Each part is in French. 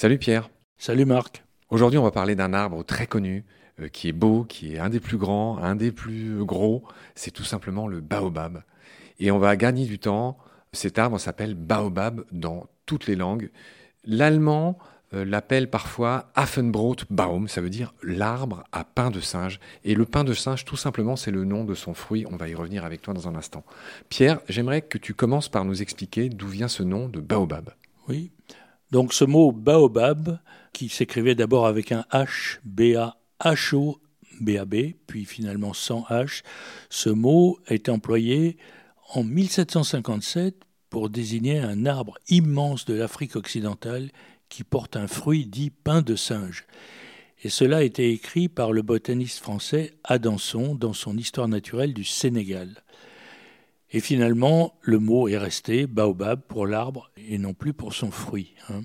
Salut Pierre. Salut Marc. Aujourd'hui, on va parler d'un arbre très connu, euh, qui est beau, qui est un des plus grands, un des plus gros. C'est tout simplement le baobab. Et on va gagner du temps. Cet arbre s'appelle baobab dans toutes les langues. L'allemand euh, l'appelle parfois Affenbrotbaum, ça veut dire l'arbre à pain de singe. Et le pain de singe, tout simplement, c'est le nom de son fruit. On va y revenir avec toi dans un instant. Pierre, j'aimerais que tu commences par nous expliquer d'où vient ce nom de baobab. Oui. Donc ce mot baobab, qui s'écrivait d'abord avec un H, B-A-H-O, B-A-B, puis finalement sans H, ce mot est employé en 1757 pour désigner un arbre immense de l'Afrique occidentale qui porte un fruit dit pain de singe. Et cela a été écrit par le botaniste français Adanson dans son Histoire naturelle du Sénégal. Et finalement, le mot est resté baobab pour l'arbre et non plus pour son fruit. Hein.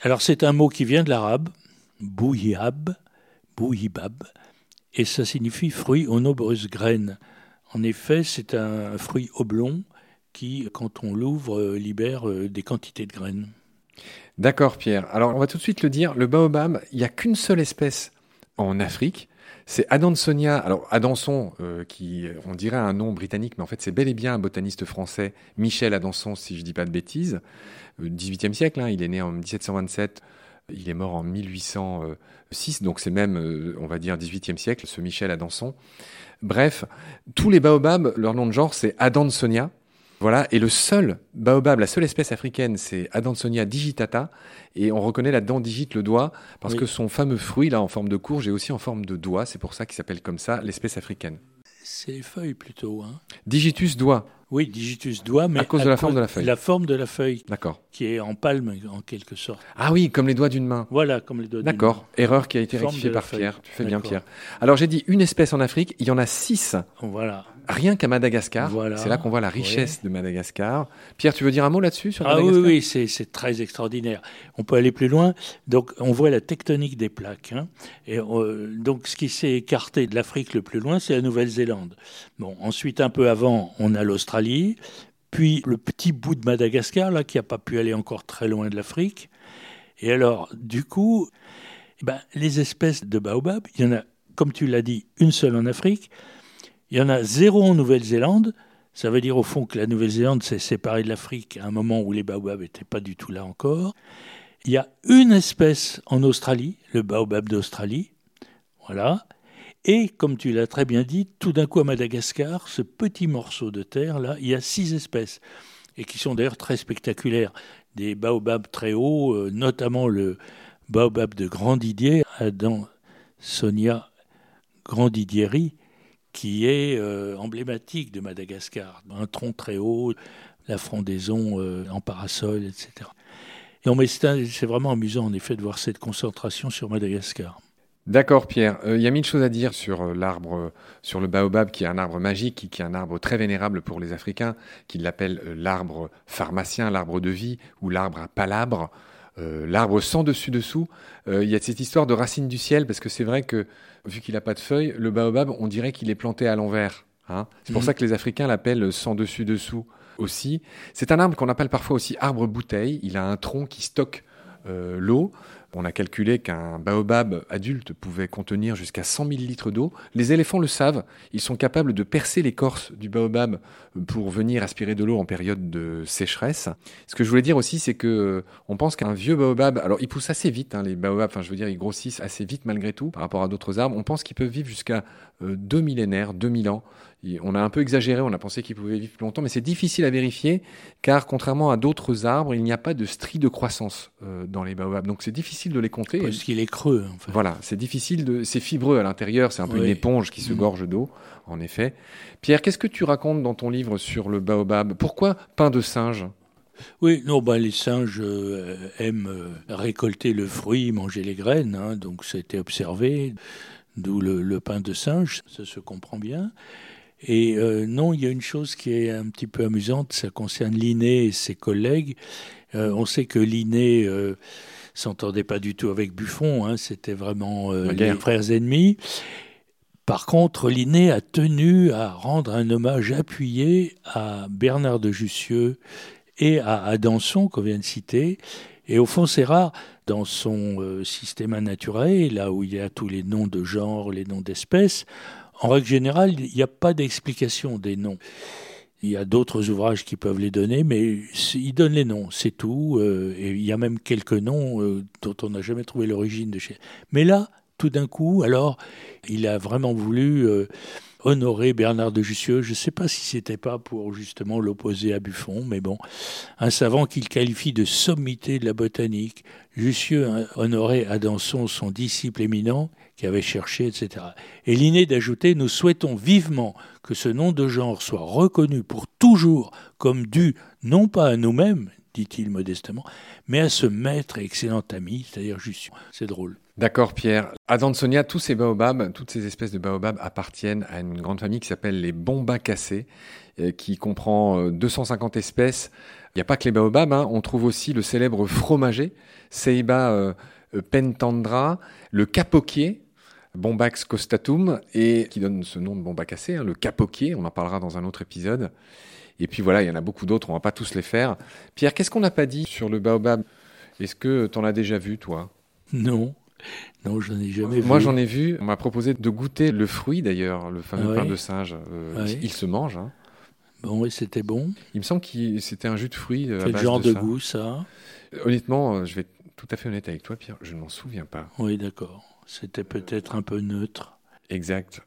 Alors c'est un mot qui vient de l'arabe, bouyab, bouyibab, et ça signifie fruit aux nombreuses graines. En effet, c'est un fruit oblong qui, quand on l'ouvre, libère euh, des quantités de graines. D'accord, Pierre. Alors, on va tout de suite le dire. Le baobab, il n'y a qu'une seule espèce en Afrique. C'est Adansonia. Alors, Adanson, euh, qui, on dirait un nom britannique, mais en fait, c'est bel et bien un botaniste français, Michel Adanson, si je ne dis pas de bêtises, 18e euh, siècle. Hein, il est né en 1727. Il est mort en 1806, donc c'est même, euh, on va dire, 18e siècle, ce Michel Adanson. Bref, tous les baobabs, leur nom de genre, c'est Adansonia. Voilà, et le seul baobab, la seule espèce africaine, c'est Adansonia digitata, et on reconnaît là-dedans digite le doigt, parce que son fameux fruit, là, en forme de courge, est aussi en forme de doigt, c'est pour ça qu'il s'appelle comme ça, l'espèce africaine. C'est les feuilles plutôt. Hein. Digitus doigt. Oui, digitus doigt, mais à cause de la forme de la feuille. La forme de la feuille. D'accord. Qui est en palme en quelque sorte. Ah oui, comme les doigts d'une main. Voilà, comme les doigts d'une main. D'accord. Erreur qui a été rectifiée par Pierre. Tu fais bien Pierre. Alors j'ai dit une espèce en Afrique, il y en a six. Voilà. Rien qu'à Madagascar. C'est là qu'on voit la richesse de Madagascar. Pierre, tu veux dire un mot là-dessus sur Ah oui, oui, c'est très extraordinaire. On peut aller plus loin. Donc on voit la tectonique des plaques. Hein. Et euh, donc ce qui s'est écarté de l'Afrique le plus loin, c'est la Nouvelle-Zélande. Bon, ensuite un peu avant, on a l'Australie. Puis le petit bout de Madagascar, là, qui n'a pas pu aller encore très loin de l'Afrique. Et alors, du coup, eh ben, les espèces de baobab, il y en a, comme tu l'as dit, une seule en Afrique. Il y en a zéro en Nouvelle-Zélande. Ça veut dire au fond que la Nouvelle-Zélande s'est séparée de l'Afrique à un moment où les baobabs n'étaient pas du tout là encore. Il y a une espèce en Australie, le baobab d'Australie. Voilà. Et comme tu l'as très bien dit, tout d'un coup à Madagascar, ce petit morceau de terre, là, il y a six espèces, et qui sont d'ailleurs très spectaculaires. Des baobabs très hauts, euh, notamment le baobab de Grandidier, Adam Sonia Grandidieri, qui est euh, emblématique de Madagascar. Un tronc très haut, la frondaison euh, en parasol, etc. Et c'est vraiment amusant en effet de voir cette concentration sur Madagascar. D'accord, Pierre. Euh, il y a mille choses à dire sur l'arbre, sur le baobab, qui est un arbre magique, qui, est un arbre très vénérable pour les Africains, qui l'appellent l'arbre pharmacien, l'arbre de vie, ou l'arbre à palabre, l'arbre sans dessus-dessous. il y a cette histoire de racine du ciel, parce que c'est vrai que, vu qu'il n'a pas de feuilles, le baobab, on dirait qu'il est planté à l'envers. Hein. C'est pour mhm. ça que les Africains l'appellent sans dessus-dessous aussi. C'est un arbre qu'on appelle parfois aussi arbre bouteille. Il a un tronc qui stocke l'eau. On a calculé qu'un baobab adulte pouvait contenir jusqu'à 100 000 litres d'eau. Les éléphants le savent, ils sont capables de percer l'écorce du baobab pour venir aspirer de l'eau en période de sécheresse. Ce que je voulais dire aussi, c'est que euh, on pense qu'un vieux baobab, alors il pousse assez vite, hein, les baobabs, enfin je veux dire, ils grossissent assez vite malgré tout par rapport à d'autres arbres. On pense qu'ils peuvent vivre jusqu'à euh, deux millénaires, 2000 ans. On a un peu exagéré, on a pensé qu'ils pouvaient vivre plus longtemps, mais c'est difficile à vérifier, car contrairement à d'autres arbres, il n'y a pas de strie de croissance euh, dans les baobabs. Donc c'est difficile de les compter. Parce qu'il est creux, en fait. Voilà, c'est difficile, de... c'est fibreux à l'intérieur, c'est un peu une éponge qui se mm. gorge d'eau, en effet. Pierre, qu'est-ce que tu racontes dans ton livre sur le baobab? Pourquoi pain de singe? Oui, non, bah, les singes euh, aiment euh, récolter le fruit, manger les graines, hein, donc ça a été observé, d'où le, pain de singe, ça se comprend bien. Et euh, non, il y a une chose qui est un petit peu amusante, ça concerne Linné et ses collègues. Euh, on sait que Linné euh, s'entendait pas du tout avec Buffon, hein, c'était vraiment les frères ennemis. Par contre, Linné a tenu à rendre un hommage appuyé à Bernard de Jussieu et à Adanson, qu'on vient de citer. Et au fond, c'est rare dans son euh, système naturel, là où il y a tous les noms de genre, les noms d'espèces. En règle générale, il n'y a pas d'explication des noms. Il y a d'autres ouvrages qui peuvent les donner, mais il donne les noms, c'est tout. Euh, et il y a même quelques noms euh, dont on n'a jamais trouvé l'origine de chez. Mais là, tout d'un coup, alors, il a vraiment voulu euh, honorer Bernard de Jussieu. Je ne sais pas si c'était pas pour justement l'opposer à Buffon, mais bon, un savant qu'il qualifie de sommité de la botanique. Jussieu honorait à Danson son disciple éminent qui avait cherché, etc. Et l'inné d'ajouter Nous souhaitons vivement que ce nom de genre soit reconnu pour toujours comme dû non pas à nous-mêmes, dit-il modestement, mais à ce maître et excellent ami, c'est-à-dire Jussieu. C'est drôle. D'accord, Pierre. À Dansonia, tous ces baobabs, toutes ces espèces de baobabs appartiennent à une grande famille qui s'appelle les bombacacées, euh, qui comprend 250 euh, espèces. Il n'y a pas que les baobabs, hein. on trouve aussi le célèbre fromager, Ceiba euh, pentandra, le capoquier, Bombax costatum, et qui donne ce nom de bombacacé, hein, le capoquier, on en parlera dans un autre épisode. Et puis voilà, il y en a beaucoup d'autres, on va pas tous les faire. Pierre, qu'est-ce qu'on n'a pas dit sur le baobab? Est-ce que tu en as déjà vu, toi? Non. Non, j'en ai jamais vu. Moi, j'en ai vu. On m'a proposé de goûter le fruit, d'ailleurs, le fameux pain de singe. Euh, il se mange. Hein. Bon, oui, c'était bon? Il me semble que c'était un jus de fruits. Quel genre de, goût, ça? Honnêtement, euh, je vais être tout à fait honnête avec toi, Pierre, je ne m'en souviens pas. Oui, d'accord. C'était peut-être un peu neutre. Exact.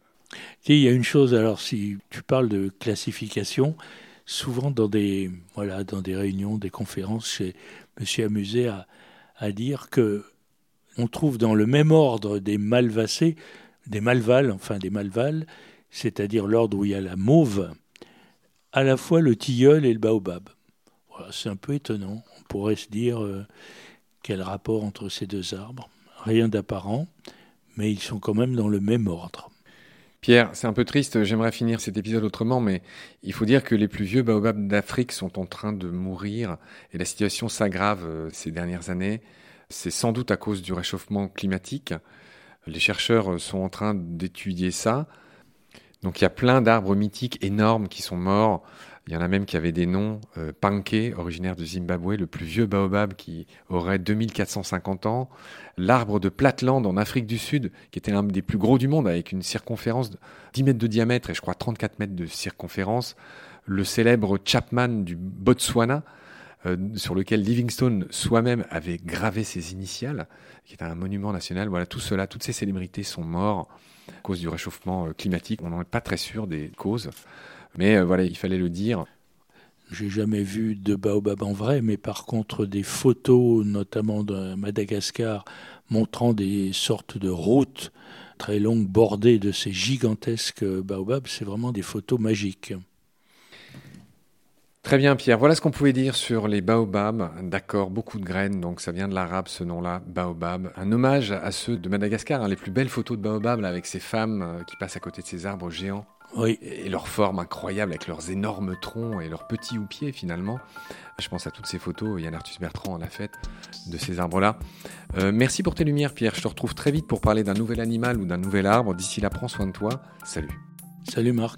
Il y a une chose, alors, si tu parles de classification, souvent dans des, voilà, dans des réunions, des conférences, je me suis amusé à, à dire que on trouve dans le même ordre des malvacées, des malvales, enfin des malvales, c'est-à-dire l'ordre où il y a la mauve, à la fois le tilleul et le baobab. Voilà, c'est un peu étonnant. On pourrait se dire euh, quel rapport entre ces deux arbres. Rien d'apparent, mais ils sont quand même dans le même ordre. Pierre, c'est un peu triste, j'aimerais finir cet épisode autrement, mais il faut dire que les plus vieux baobabs d'Afrique sont en train de mourir et la situation s'aggrave euh, ces dernières années. C'est sans doute à cause du réchauffement climatique. Les chercheurs sont en train d'étudier ça. Donc il y a plein d'arbres mythiques énormes qui sont morts. Il y en a même qui avaient des noms. Euh, Panke, originaire de Zimbabwe, le plus vieux baobab qui aurait 2450 ans. L'arbre de Platland en Afrique du Sud, qui était l'un des plus gros du monde, avec une circonférence de 10 mètres de diamètre et je crois 34 mètres de circonférence. Le célèbre Chapman du Botswana, euh, sur lequel Livingstone soi-même avait gravé ses initiales, qui est un monument national. Voilà, tout cela, toutes ces célébrités sont morts à cause du réchauffement euh, climatique. On n'en est pas très sûr des causes, mais euh, voilà, il fallait le dire. J'ai jamais vu de baobab en vrai, mais par contre des photos, notamment de Madagascar, montrant des sortes de routes très longues bordées de ces gigantesques baobabs, c'est vraiment des photos magiques. Très bien, Pierre. Voilà ce qu'on pouvait dire sur les baobabs. D'accord, beaucoup de graines, donc ça vient de l'arabe ce nom-là, baobab. Un hommage à ceux de Madagascar, hein, les plus belles photos de baobab avec ces femmes euh, qui passent à côté de ces arbres géants. Oui. Et leur forme incroyable avec leurs énormes troncs et leurs petits houppiers finalement. Je pense à toutes ces photos, Yann Arthus Bertrand en a fait de ces arbres-là. Euh, merci pour tes lumières, Pierre. Je te retrouve très vite pour parler d'un nouvel animal ou d'un nouvel arbre. D'ici là, prends soin de toi. Salut. Salut Marc.